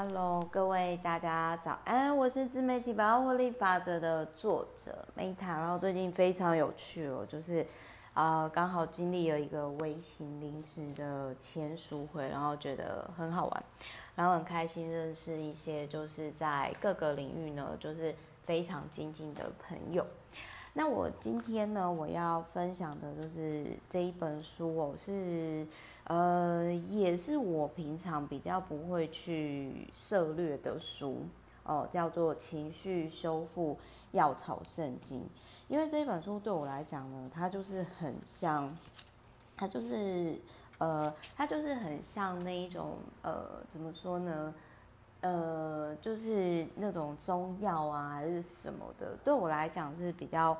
Hello，各位大家早安，我是自媒体百万获利法则的作者 Meta，然后最近非常有趣哦，就是啊、呃、刚好经历了一个微型临时的签书会，然后觉得很好玩，然后很开心认识一些就是在各个领域呢就是非常精进的朋友。那我今天呢，我要分享的就是这一本书哦，是呃，也是我平常比较不会去涉略的书哦，叫做《情绪修复药草圣经》。因为这一本书对我来讲呢，它就是很像，它就是呃，它就是很像那一种呃，怎么说呢？呃，就是那种中药啊，还是什么的，对我来讲是比较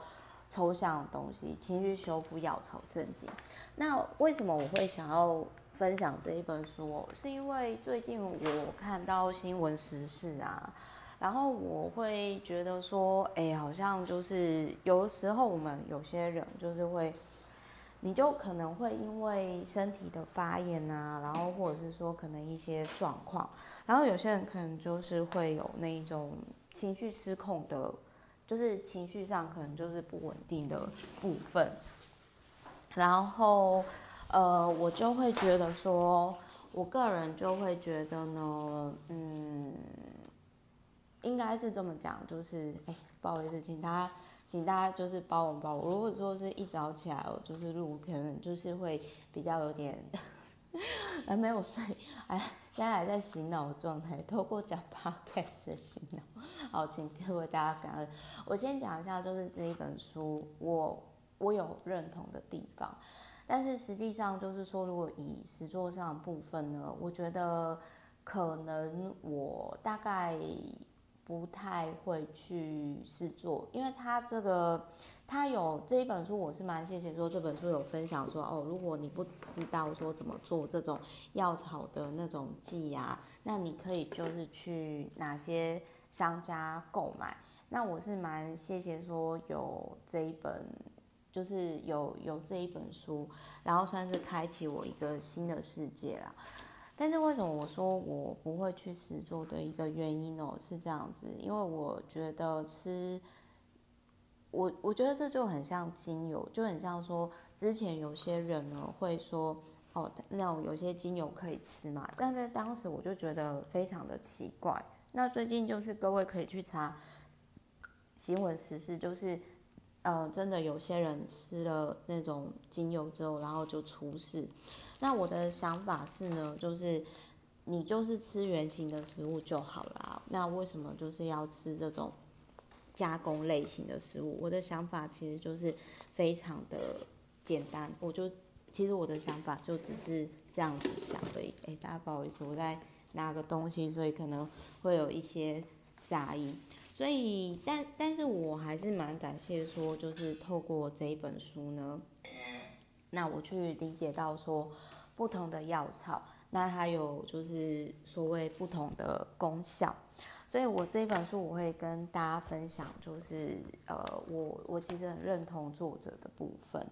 抽象的东西。情绪修复药草圣经。那为什么我会想要分享这一本书？是因为最近我看到新闻时事啊，然后我会觉得说，哎，好像就是有时候我们有些人就是会。你就可能会因为身体的发炎啊，然后或者是说可能一些状况，然后有些人可能就是会有那一种情绪失控的，就是情绪上可能就是不稳定的部分，然后呃，我就会觉得说，我个人就会觉得呢，嗯，应该是这么讲，就是哎，不好意思，请大家。请大家就是包容包容。如果说是一早起来，我就是录，可能就是会比较有点还 没有睡，哎，现在还在醒脑状态，透过讲 podcast 的醒脑。好，请各位大家感恩。我先讲一下，就是这一本书，我我有认同的地方，但是实际上就是说，如果以实作上的部分呢，我觉得可能我大概。不太会去试做，因为他这个他有这一本书，我是蛮谢谢说这本书有分享说哦，如果你不知道说怎么做这种药草的那种剂啊，那你可以就是去哪些商家购买。那我是蛮谢谢说有这一本，就是有有这一本书，然后算是开启我一个新的世界啦。但是为什么我说我不会去实做的一个原因呢？是这样子，因为我觉得吃，我我觉得这就很像精油，就很像说之前有些人呢会说哦，那种有些精油可以吃嘛，但在当时我就觉得非常的奇怪。那最近就是各位可以去查新闻时事，就是呃，真的有些人吃了那种精油之后，然后就出事。那我的想法是呢，就是你就是吃原型的食物就好了。那为什么就是要吃这种加工类型的食物？我的想法其实就是非常的简单，我就其实我的想法就只是这样子想而已。哎，大家不好意思，我在拿个东西，所以可能会有一些杂音。所以，但但是我还是蛮感谢说，就是透过这一本书呢。那我去理解到说，不同的药草，那它有就是所谓不同的功效，所以我这本书我会跟大家分享，就是呃，我我其实很认同作者的部分。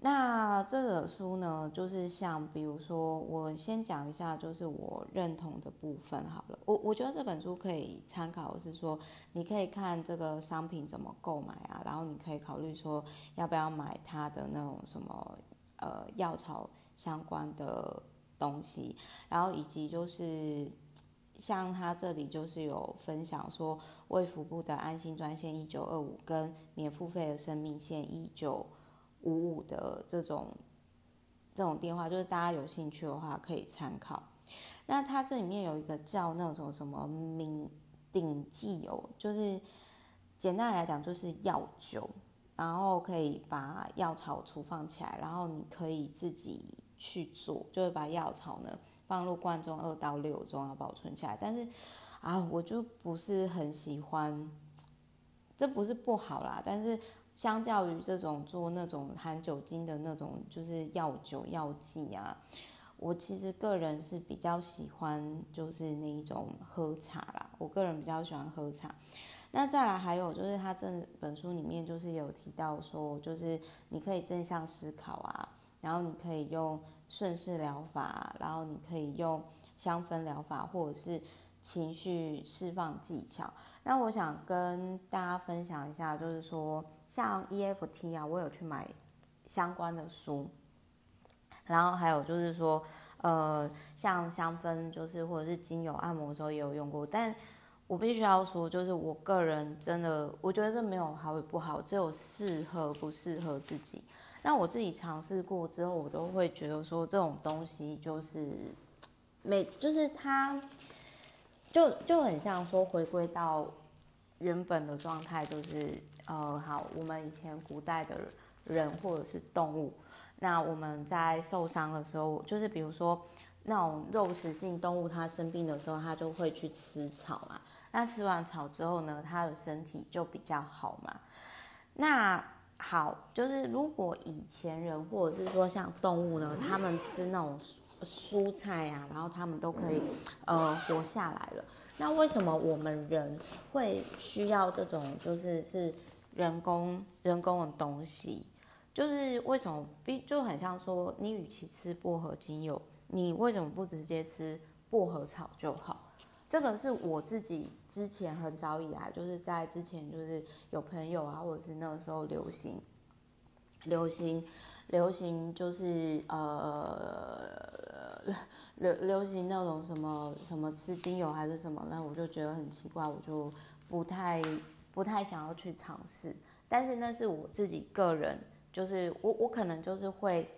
那这本书呢，就是像比如说，我先讲一下，就是我认同的部分好了。我我觉得这本书可以参考的是说，你可以看这个商品怎么购买啊，然后你可以考虑说要不要买它的那种什么呃药草相关的东西，然后以及就是像他这里就是有分享说，卫福部的安心专线一九二五跟免付费的生命线一九。五五的这种这种电话，就是大家有兴趣的话可以参考。那它这里面有一个叫那种什么名鼎剂油，就是简单来讲就是药酒，然后可以把药草储放起来，然后你可以自己去做，就是把药草呢放入罐中二到六中要保存起来。但是啊，我就不是很喜欢，这不是不好啦，但是。相较于这种做那种含酒精的那种，就是药酒药剂啊，我其实个人是比较喜欢就是那一种喝茶啦。我个人比较喜欢喝茶。那再来还有就是他这本书里面就是有提到说，就是你可以正向思考啊，然后你可以用顺势疗法，然后你可以用香氛疗法，或者是情绪释放技巧。那我想跟大家分享一下，就是说像 EFT 啊，我有去买相关的书，然后还有就是说，呃，像香氛，就是或者是精油按摩的时候也有用过，但我必须要说，就是我个人真的，我觉得这没有好与不好，只有适合不适合自己。那我自己尝试过之后，我都会觉得说，这种东西就是每就是它就就很像说回归到原本的状态，就是呃，好，我们以前古代的人或者是动物，那我们在受伤的时候，就是比如说那种肉食性动物，它生病的时候，它就会去吃草嘛。那吃完草之后呢，它的身体就比较好嘛。那好，就是如果以前人或者是说像动物呢，他们吃那种蔬菜啊，然后他们都可以呃活下来了。那为什么我们人会需要这种就是是人工人工的东西？就是为什么？就很像说，你与其吃薄荷精油，你为什么不直接吃薄荷草就好？这个是我自己之前很早以来，就是在之前就是有朋友啊，或者是那个时候流行，流行，流行就是呃 流流行那种什么什么吃精油还是什么，那我就觉得很奇怪，我就不太不太想要去尝试。但是那是我自己个人，就是我我可能就是会，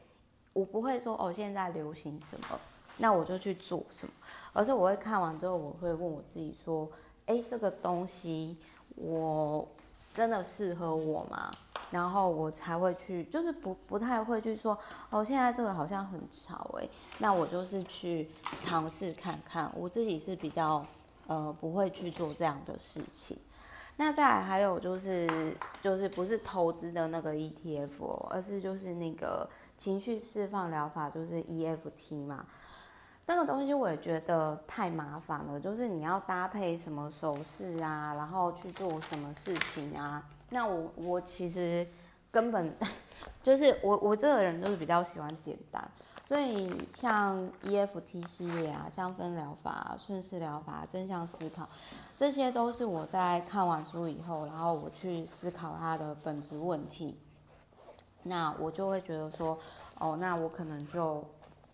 我不会说哦现在流行什么。那我就去做什么，而是我会看完之后，我会问我自己说：“诶，这个东西我真的适合我吗？”然后我才会去，就是不不太会去说：“哦，现在这个好像很潮诶。”那我就是去尝试看看。我自己是比较呃不会去做这样的事情。那再还有就是就是不是投资的那个 ETF，而是就是那个情绪释放疗法，就是 EFT 嘛。那个东西我也觉得太麻烦了，就是你要搭配什么手势啊，然后去做什么事情啊。那我我其实根本就是我我这个人就是比较喜欢简单，所以像 EFT 系列啊、香氛疗法、啊顺势疗法、正向思考，这些都是我在看完书以后，然后我去思考它的本质问题，那我就会觉得说，哦，那我可能就。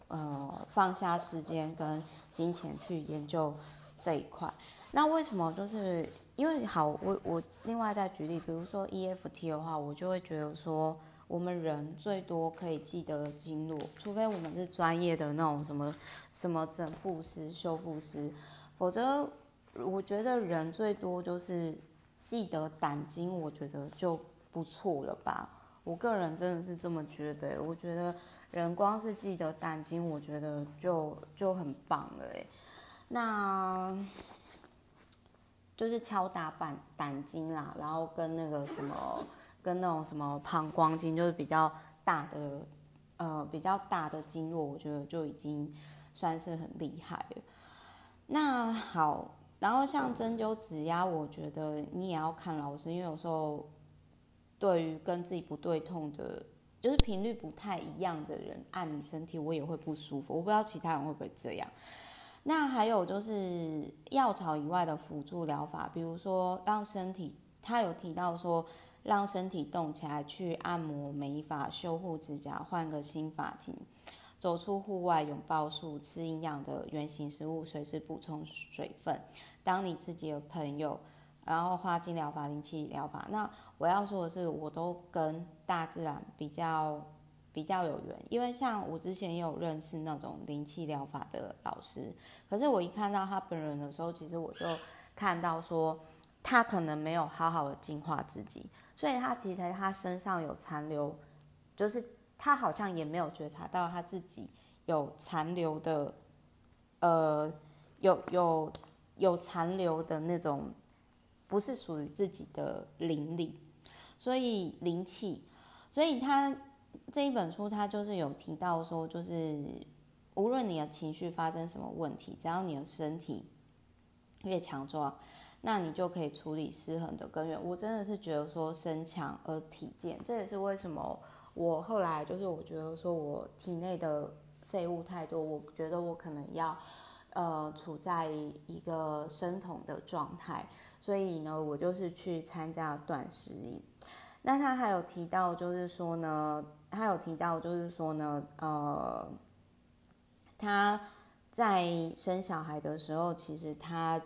呃，放下时间跟金钱去研究这一块。那为什么？就是因为好，我我另外再举例，比如说 EFT 的话，我就会觉得说，我们人最多可以记得经络，除非我们是专业的那种什么什么整复师、修复师，否则我觉得人最多就是记得胆经，我觉得就不错了吧。我个人真的是这么觉得，我觉得。人光是记得胆经，我觉得就就很棒了诶。那就是敲打板胆经啦，然后跟那个什么，跟那种什么膀胱经，就是比较大的呃比较大的经络，我觉得就已经算是很厉害了。那好，然后像针灸指压，我觉得你也要看老师，因为有时候对于跟自己不对痛的。就是频率不太一样的人按你身体，我也会不舒服。我不知道其他人会不会这样。那还有就是药草以外的辅助疗法，比如说让身体，他有提到说让身体动起来，去按摩、美发、修护指甲、换个新发型，走出户外，拥抱树，吃营养的原型食物，随时补充水分，当你自己的朋友。然后花精疗法、灵气疗法，那我要说的是，我都跟大自然比较比较有缘，因为像我之前也有认识那种灵气疗法的老师，可是我一看到他本人的时候，其实我就看到说，他可能没有好好的净化自己，所以他其实他身上有残留，就是他好像也没有觉察到他自己有残留的，呃，有有有残留的那种。不是属于自己的灵力，所以灵气，所以他这一本书他就是有提到说，就是无论你的情绪发生什么问题，只要你的身体越强壮，那你就可以处理失衡的根源。我真的是觉得说身强而体健，这也是为什么我后来就是我觉得说我体内的废物太多，我觉得我可能要。呃处在一个生酮的状态，所以呢，我就是去参加断食营。那他还有提到，就是说呢，他有提到，就是说呢，呃，他在生小孩的时候，其实他。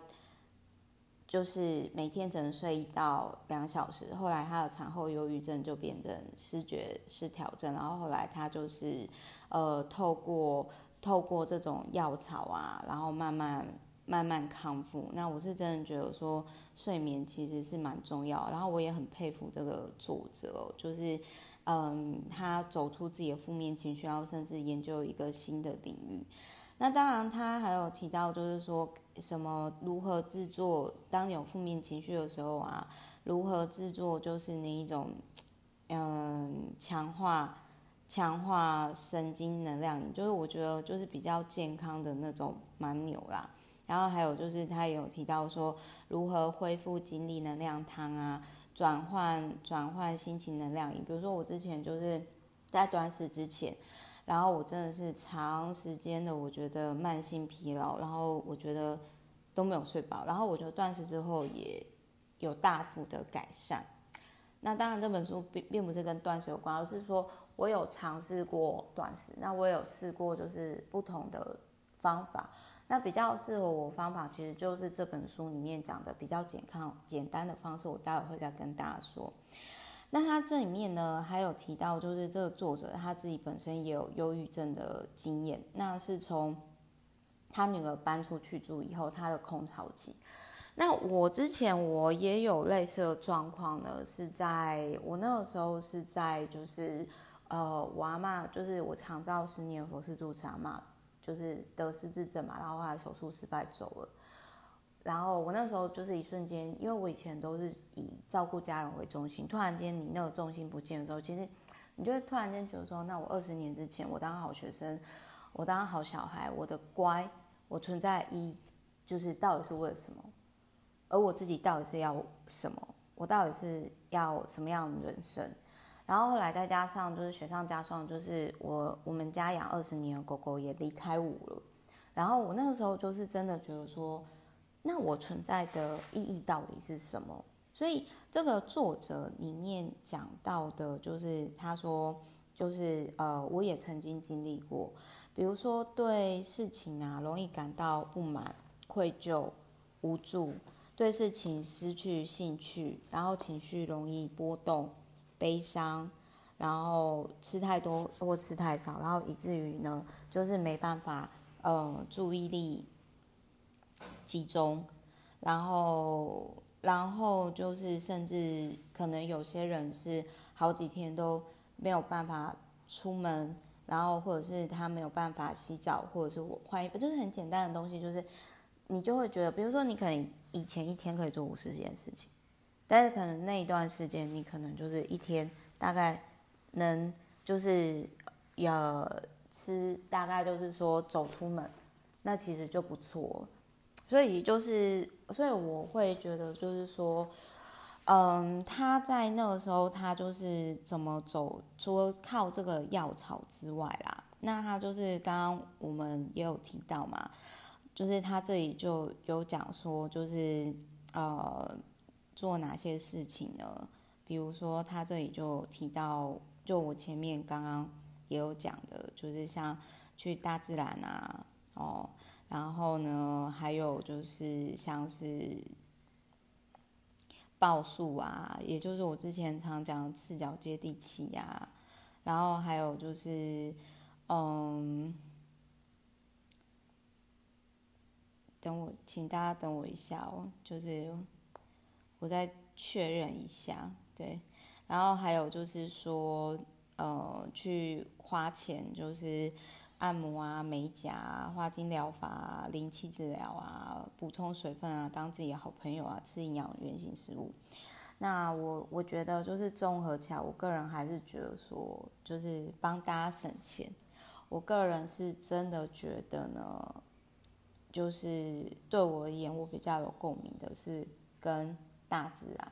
就是每天只能睡一到两小时，后来他的产后忧郁症就变成视觉失调症，然后后来他就是，呃，透过透过这种药草啊，然后慢慢慢慢康复。那我是真的觉得说睡眠其实是蛮重要，然后我也很佩服这个作者，就是嗯，他走出自己的负面情绪，然后甚至研究一个新的领域。那当然，他还有提到，就是说什么如何制作，当你有负面情绪的时候啊，如何制作就是那一种，嗯，强化强化神经能量，就是我觉得就是比较健康的那种蛮牛啦。然后还有就是他也有提到说，如何恢复精力能量汤啊，转换转换心情能量饮。比如说我之前就是在断食之前。然后我真的是长时间的，我觉得慢性疲劳，然后我觉得都没有睡饱，然后我觉得断食之后也有大幅的改善。那当然这本书并并不是跟断食有关，而是说我有尝试过断食，那我有试过就是不同的方法。那比较适合我方法，其实就是这本书里面讲的比较健康简单的方式，我待会会再跟大家说。那他这里面呢，还有提到，就是这个作者他自己本身也有忧郁症的经验。那是从他女儿搬出去住以后，他的空巢期。那我之前我也有类似的状况呢，是在我那个时候是在就是呃，我阿嬷就是我长照十年佛事住持阿嬷，就是得失智症嘛，然后后来手术失败走了。然后我那时候就是一瞬间，因为我以前都是以照顾家人为中心，突然间你那个重心不见的时候，其实你就会突然间觉得说，那我二十年之前我当好学生，我当好小孩，我的乖，我存在一就是到底是为了什么？而我自己到底是要什么？我到底是要什么样的人生？然后后来再加上就是雪上加霜，就是我我们家养二十年的狗狗也离开我了，然后我那个时候就是真的觉得说。那我存在的意义到底是什么？所以这个作者里面讲到的，就是他说，就是呃，我也曾经经历过，比如说对事情啊，容易感到不满、愧疚、无助，对事情失去兴趣，然后情绪容易波动、悲伤，然后吃太多或吃太少，然后以至于呢，就是没办法呃注意力。集中，然后，然后就是，甚至可能有些人是好几天都没有办法出门，然后或者是他没有办法洗澡，或者是我换衣服，就是很简单的东西，就是你就会觉得，比如说你可能以前一天可以做五十件事情，但是可能那一段时间你可能就是一天大概能就是要吃，大概就是说走出门，那其实就不错。所以就是，所以我会觉得，就是说，嗯，他在那个时候，他就是怎么走，除了靠这个药草之外啦，那他就是刚刚我们也有提到嘛，就是他这里就有讲说，就是呃，做哪些事情呢？比如说他这里就提到，就我前面刚刚也有讲的，就是像去大自然啊，哦。然后呢，还有就是像是抱树啊，也就是我之前常讲的赤脚接地气呀。然后还有就是，嗯，等我，请大家等我一下哦，就是我再确认一下，对。然后还有就是说，呃，去花钱就是。按摩啊、美甲啊、花精疗法啊、灵气治疗啊、补充水分啊、当自己的好朋友啊、吃营养原型食物。那我我觉得就是综合起来，我个人还是觉得说，就是帮大家省钱。我个人是真的觉得呢，就是对我而言，我比较有共鸣的是跟大自然。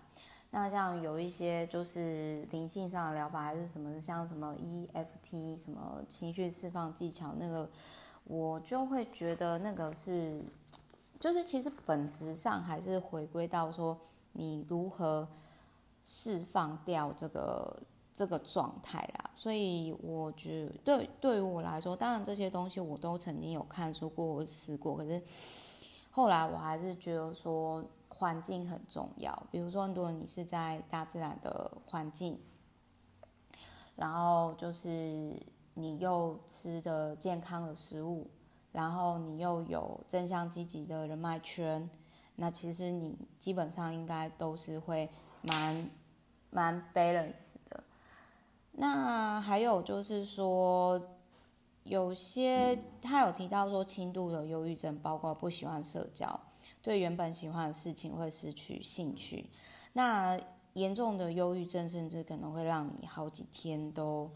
那像有一些就是灵性上的疗法，还是什么像什么 EFT 什么情绪释放技巧，那个我就会觉得那个是，就是其实本质上还是回归到说你如何释放掉这个这个状态啦。所以我觉得对对于我来说，当然这些东西我都曾经有看书过，我试过，可是后来我还是觉得说环境很重要。比如说，如果你是在大自然的环境，然后就是。你又吃着健康的食物，然后你又有正向积极的人脉圈，那其实你基本上应该都是会蛮蛮 balance 的。那还有就是说，有些他有提到说，轻度的忧郁症包括不喜欢社交，对原本喜欢的事情会失去兴趣。那严重的忧郁症甚至可能会让你好几天都。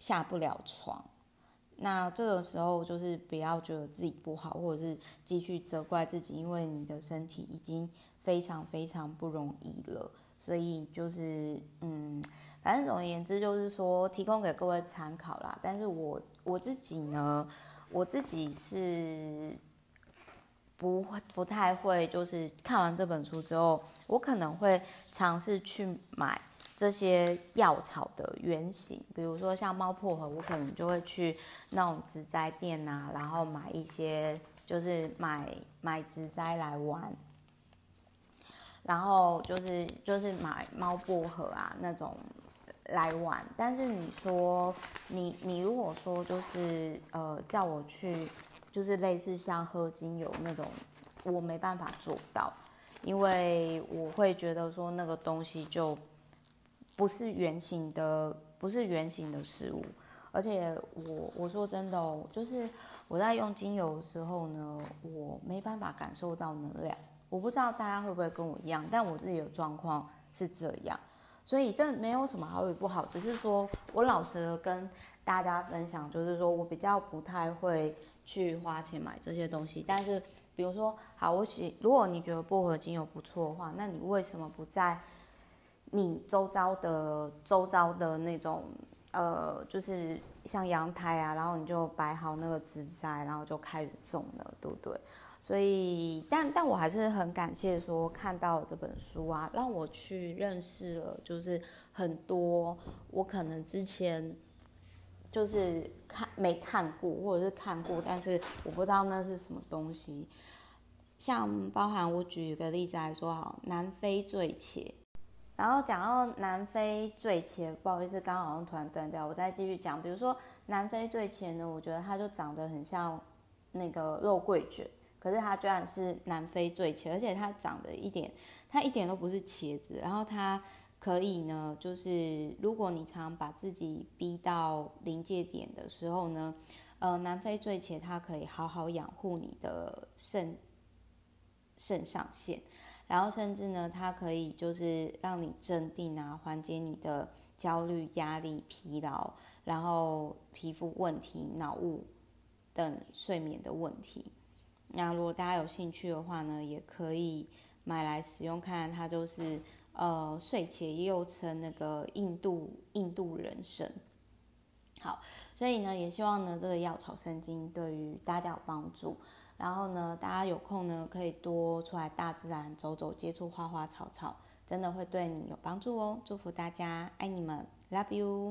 下不了床，那这个时候就是不要觉得自己不好，或者是继续责怪自己，因为你的身体已经非常非常不容易了。所以就是，嗯，反正总而言之就是说，提供给各位参考啦。但是我我自己呢，我自己是不会不太会，就是看完这本书之后，我可能会尝试去买。这些药草的原型，比如说像猫薄荷，我可能就会去那种植栽店啊，然后买一些，就是买买植栽来玩，然后就是就是买猫薄荷啊那种来玩。但是你说你你如果说就是呃叫我去，就是类似像喝精油那种，我没办法做到，因为我会觉得说那个东西就。不是圆形的，不是圆形的事物，而且我我说真的哦，就是我在用精油的时候呢，我没办法感受到能量。我不知道大家会不会跟我一样，但我自己的状况是这样，所以这没有什么好与不好，只是说我老实的跟大家分享，就是说我比较不太会去花钱买这些东西。但是比如说，好，我喜，如果你觉得薄荷精油不错的话，那你为什么不在？你周遭的周遭的那种，呃，就是像阳台啊，然后你就摆好那个植栽，然后就开始种了，对不对？所以，但但我还是很感谢说看到这本书啊，让我去认识了，就是很多我可能之前就是看没看过，或者是看过，但是我不知道那是什么东西。像包含我举一个例子来说，好，南非醉茄。然后讲到南非醉茄，不好意思，刚刚好像突然断掉，我再继续讲。比如说南非醉茄呢，我觉得它就长得很像那个肉桂卷，可是它居然是南非醉茄，而且它长得一点，它一点都不是茄子。然后它可以呢，就是如果你常把自己逼到临界点的时候呢，呃，南非醉茄它可以好好养护你的肾肾上腺。然后甚至呢，它可以就是让你镇定啊，缓解你的焦虑、压力、疲劳，然后皮肤问题、脑雾等睡眠的问题。那如果大家有兴趣的话呢，也可以买来使用看看。它就是呃睡茄，又称那个印度印度人参。好，所以呢，也希望呢这个药草圣经对于大家有帮助。然后呢，大家有空呢，可以多出来大自然走走，接触花花草草，真的会对你有帮助哦。祝福大家，爱你们，Love you。